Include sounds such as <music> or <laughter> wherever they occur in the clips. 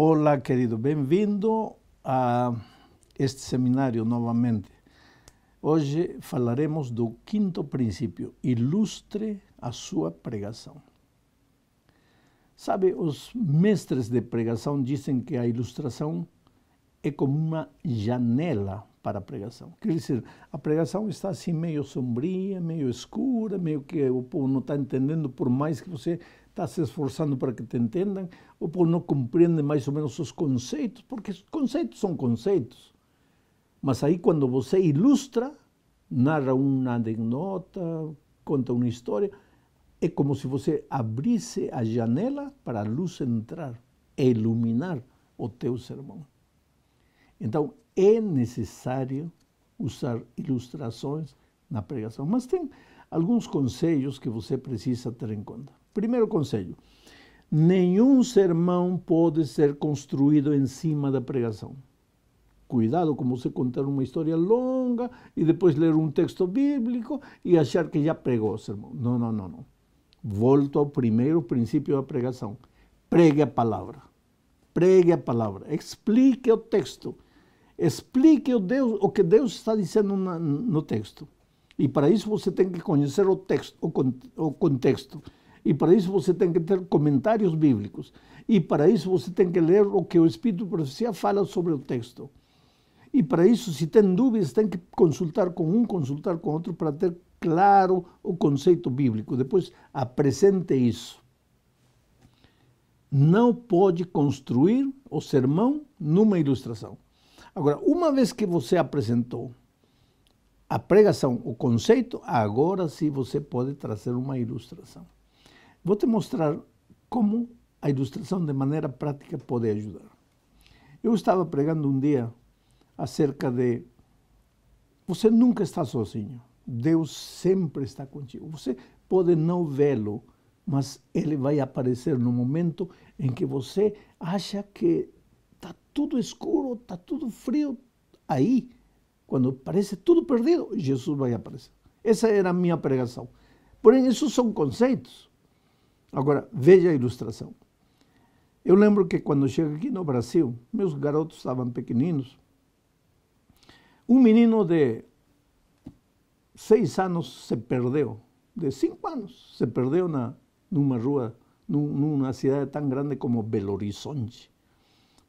Olá, querido, bem-vindo a este seminário novamente. Hoje falaremos do quinto princípio: ilustre a sua pregação. Sabe, os mestres de pregação dizem que a ilustração é como uma janela para a pregação. Quer dizer, a pregação está assim meio sombria, meio escura, meio que o povo não está entendendo, por mais que você está se esforçando para que te entendam, o povo não compreende mais ou menos os conceitos, porque conceitos são conceitos. Mas aí quando você ilustra, narra uma anedota, conta uma história, é como se você abrisse a janela para a luz entrar iluminar o teu sermão. Então, é necessário usar ilustrações na pregação, mas tem alguns conselhos que você precisa ter em conta. Primeiro conselho: nenhum sermão pode ser construído em cima da pregação. Cuidado com você contar uma história longa e depois ler um texto bíblico e achar que já pregou o sermão. Não, não, não, não. Volto ao primeiro princípio da pregação. Pregue a palavra. Pregue a palavra. Explique o texto. Explique o, Deus, o que Deus está dizendo no texto. E para isso você tem que conhecer o texto, o contexto. E para isso você tem que ter comentários bíblicos. E para isso você tem que ler o que o Espírito de Profecia fala sobre o texto. E para isso, se tem dúvidas, tem que consultar com um, consultar com outro, para ter claro o conceito bíblico. Depois, apresente isso. Não pode construir o sermão numa ilustração. Agora, uma vez que você apresentou a pregação, o conceito, agora sim você pode trazer uma ilustração. Vou te mostrar como a ilustração de maneira prática pode ajudar. Eu estava pregando um dia acerca de você nunca está sozinho. Deus sempre está contigo. Você pode não vê-lo, mas ele vai aparecer no momento em que você acha que está tudo escuro, está tudo frio. Aí, quando parece tudo perdido, Jesus vai aparecer. Essa era a minha pregação. Porém, isso são conceitos. Agora, veja a ilustração. Eu lembro que quando cheguei aqui no Brasil, meus garotos estavam pequeninos. Um menino de seis anos se perdeu, de cinco anos, se perdeu na, numa rua, numa cidade tão grande como Belo Horizonte.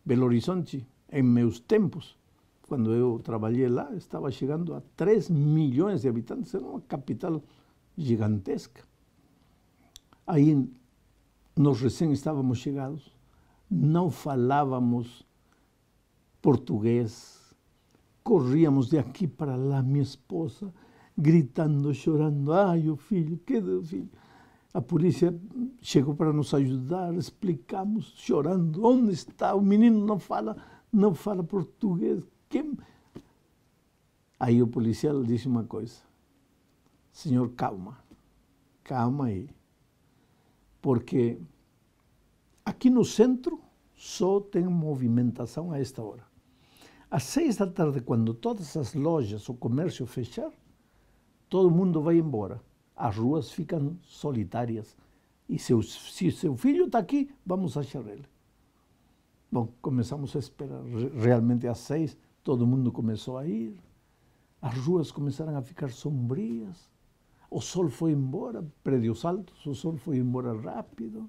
Belo Horizonte, em meus tempos, quando eu trabalhei lá, estava chegando a 3 milhões de habitantes, era uma capital gigantesca. Aí nós recém estávamos chegados, não falávamos português, corríamos de aqui para lá, minha esposa, gritando, chorando, ai, o filho, que o filho. A polícia chegou para nos ajudar, explicamos, chorando, onde está? O menino não fala, não fala português. Quem? Aí o policial disse uma coisa, senhor, calma, calma aí porque aqui no centro só tem movimentação a esta hora. Às seis da tarde, quando todas as lojas, o comércio fechar, todo mundo vai embora. As ruas ficam solitárias. E se, se seu filho está aqui, vamos achar ele. Bom, começamos a esperar. Realmente às seis, todo mundo começou a ir. As ruas começaram a ficar sombrias. O sol foi embora, prédios altos, o sol foi embora rápido.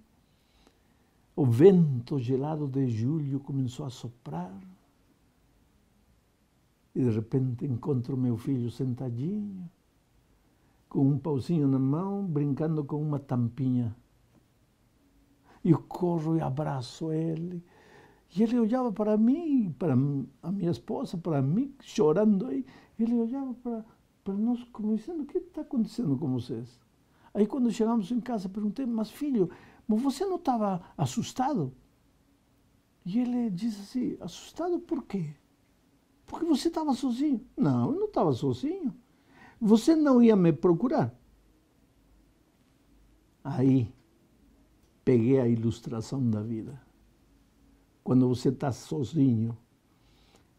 O vento gelado de julho começou a soprar. E de repente encontro meu filho sentadinho, com um pauzinho na mão, brincando com uma tampinha. E eu corro e abraço ele. E ele olhava para mim, para a minha esposa, para mim, chorando aí. Ele olhava para para nós como dizendo, o que está acontecendo com vocês? Aí quando chegamos em casa, perguntei, mas filho, mas você não estava assustado? E ele disse assim, assustado por quê? Porque você estava sozinho. Não, eu não estava sozinho. Você não ia me procurar. aí peguei a ilustração da vida. Quando você está sozinho,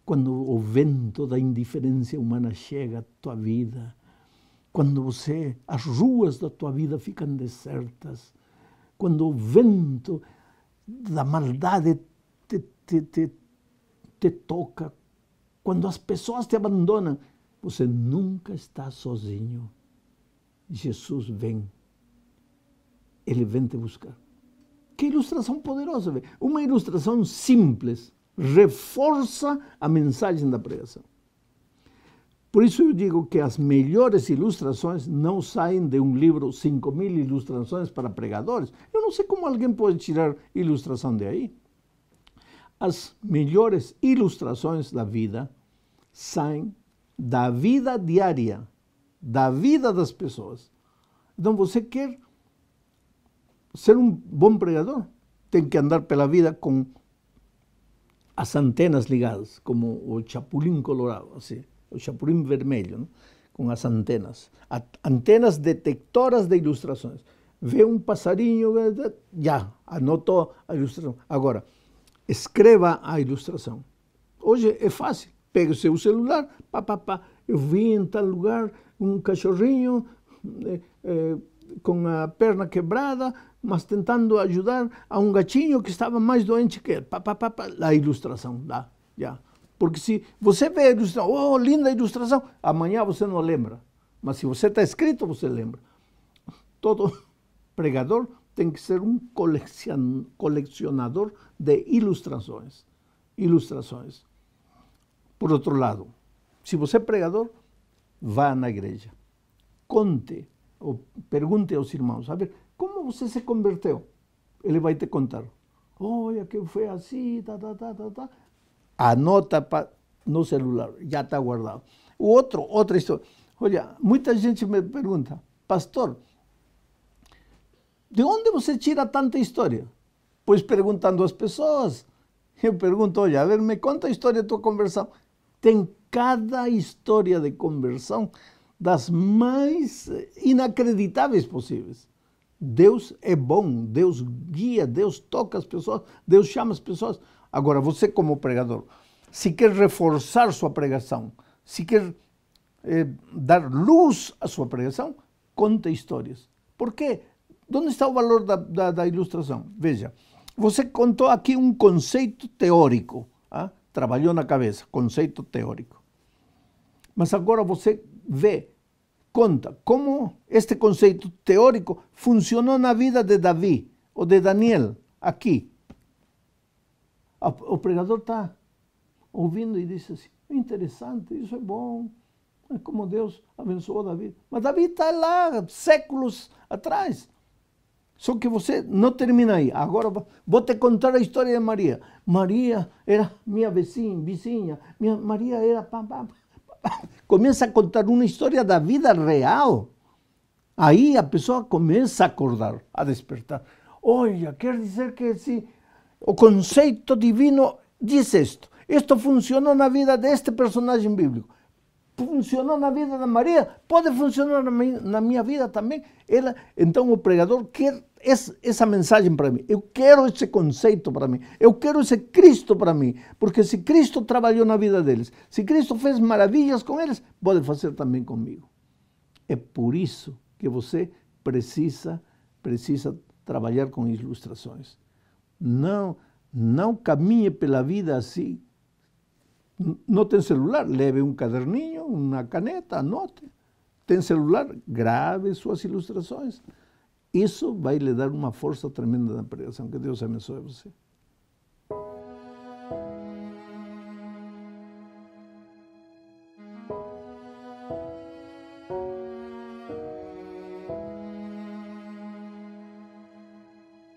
quando o vento da indiferença humana chega à tua vida, quando você as ruas da tua vida ficam desertas, quando o vento da maldade te, te, te, te toca, quando as pessoas te abandonam, você nunca está sozinho. Jesus vem. Ele vem te buscar. Que ilustração poderosa! Uma ilustração simples reforça a mensagem da pregação. Por isso eu digo que as melhores ilustrações não saem de um livro 5 mil ilustrações para pregadores. Eu não sei como alguém pode tirar ilustração de aí. As melhores ilustrações da vida saem da vida diária, da vida das pessoas. Então você quer ser um bom pregador, tem que andar pela vida com as antenas ligadas, como o chapulim colorado, assim o chapurim vermelho, não? com as antenas. Antenas detectoras de ilustrações. Vê um passarinho, já, anotou a ilustração. Agora, escreva a ilustração. Hoje é fácil. Pega o seu celular, pá, pá, pá. Eu vi em tal lugar um cachorrinho eh, eh, com a perna quebrada, mas tentando ajudar a um gatinho que estava mais doente que ele. Pá, pá, pá, pá. A ilustração, dá, já. Porque se você vê a ilustração, oh, linda ilustração, amanhã você não lembra. Mas se você está escrito, você lembra. Todo <laughs> pregador tem que ser um colecionador de ilustrações. Ilustrações. Por outro lado, se você é pregador, vá na igreja. Conte, ou pergunte aos irmãos, a ver, como você se converteu? Ele vai te contar. Olha, que foi assim, tá, tá, tá, tá, tá anota no celular, já está guardado. O outro, outra história. Olha, muita gente me pergunta, pastor, de onde você tira tanta história? Pois perguntando às pessoas. Eu pergunto, olha, a ver, me conta a história da tua conversão. Tem cada história de conversão das mais inacreditáveis possíveis. Deus é bom, Deus guia, Deus toca as pessoas, Deus chama as pessoas. Agora, você como pregador, se quer reforçar sua pregação, se quer eh, dar luz à sua pregação, conta histórias. Por quê? Onde está o valor da, da, da ilustração? Veja, você contou aqui um conceito teórico, ah? trabalhou na cabeça, conceito teórico. Mas agora você vê, conta como este conceito teórico funcionou na vida de Davi ou de Daniel, aqui, o pregador está ouvindo e diz assim, interessante, isso é bom, é como Deus abençoou Davi. Mas Davi está lá séculos atrás. Só que você não termina aí. Agora vou te contar a história de Maria. Maria era minha vizinha, vizinha. Minha Maria era... Pam, pam, pam. Começa a contar uma história da vida real. Aí a pessoa começa a acordar, a despertar. Olha, quer dizer que se o conceito divino diz isto. Isto funcionou na vida deste personagem bíblico. Funcionou na vida da Maria, pode funcionar na minha, vida também. Ela, então o pregador quer essa mensagem para mim. Eu quero esse conceito para mim. Eu quero esse Cristo para mim. Porque se Cristo trabalhou na vida deles, se Cristo fez maravilhas com eles, pode fazer também comigo. É por isso que você precisa, precisa trabalhar com ilustrações. Não, não caminhe pela vida assim. Não tem celular, leve um caderninho, uma caneta, anote. Tem celular, grave suas ilustrações. Isso vai lhe dar uma força tremenda na pregação. Que Deus abençoe você.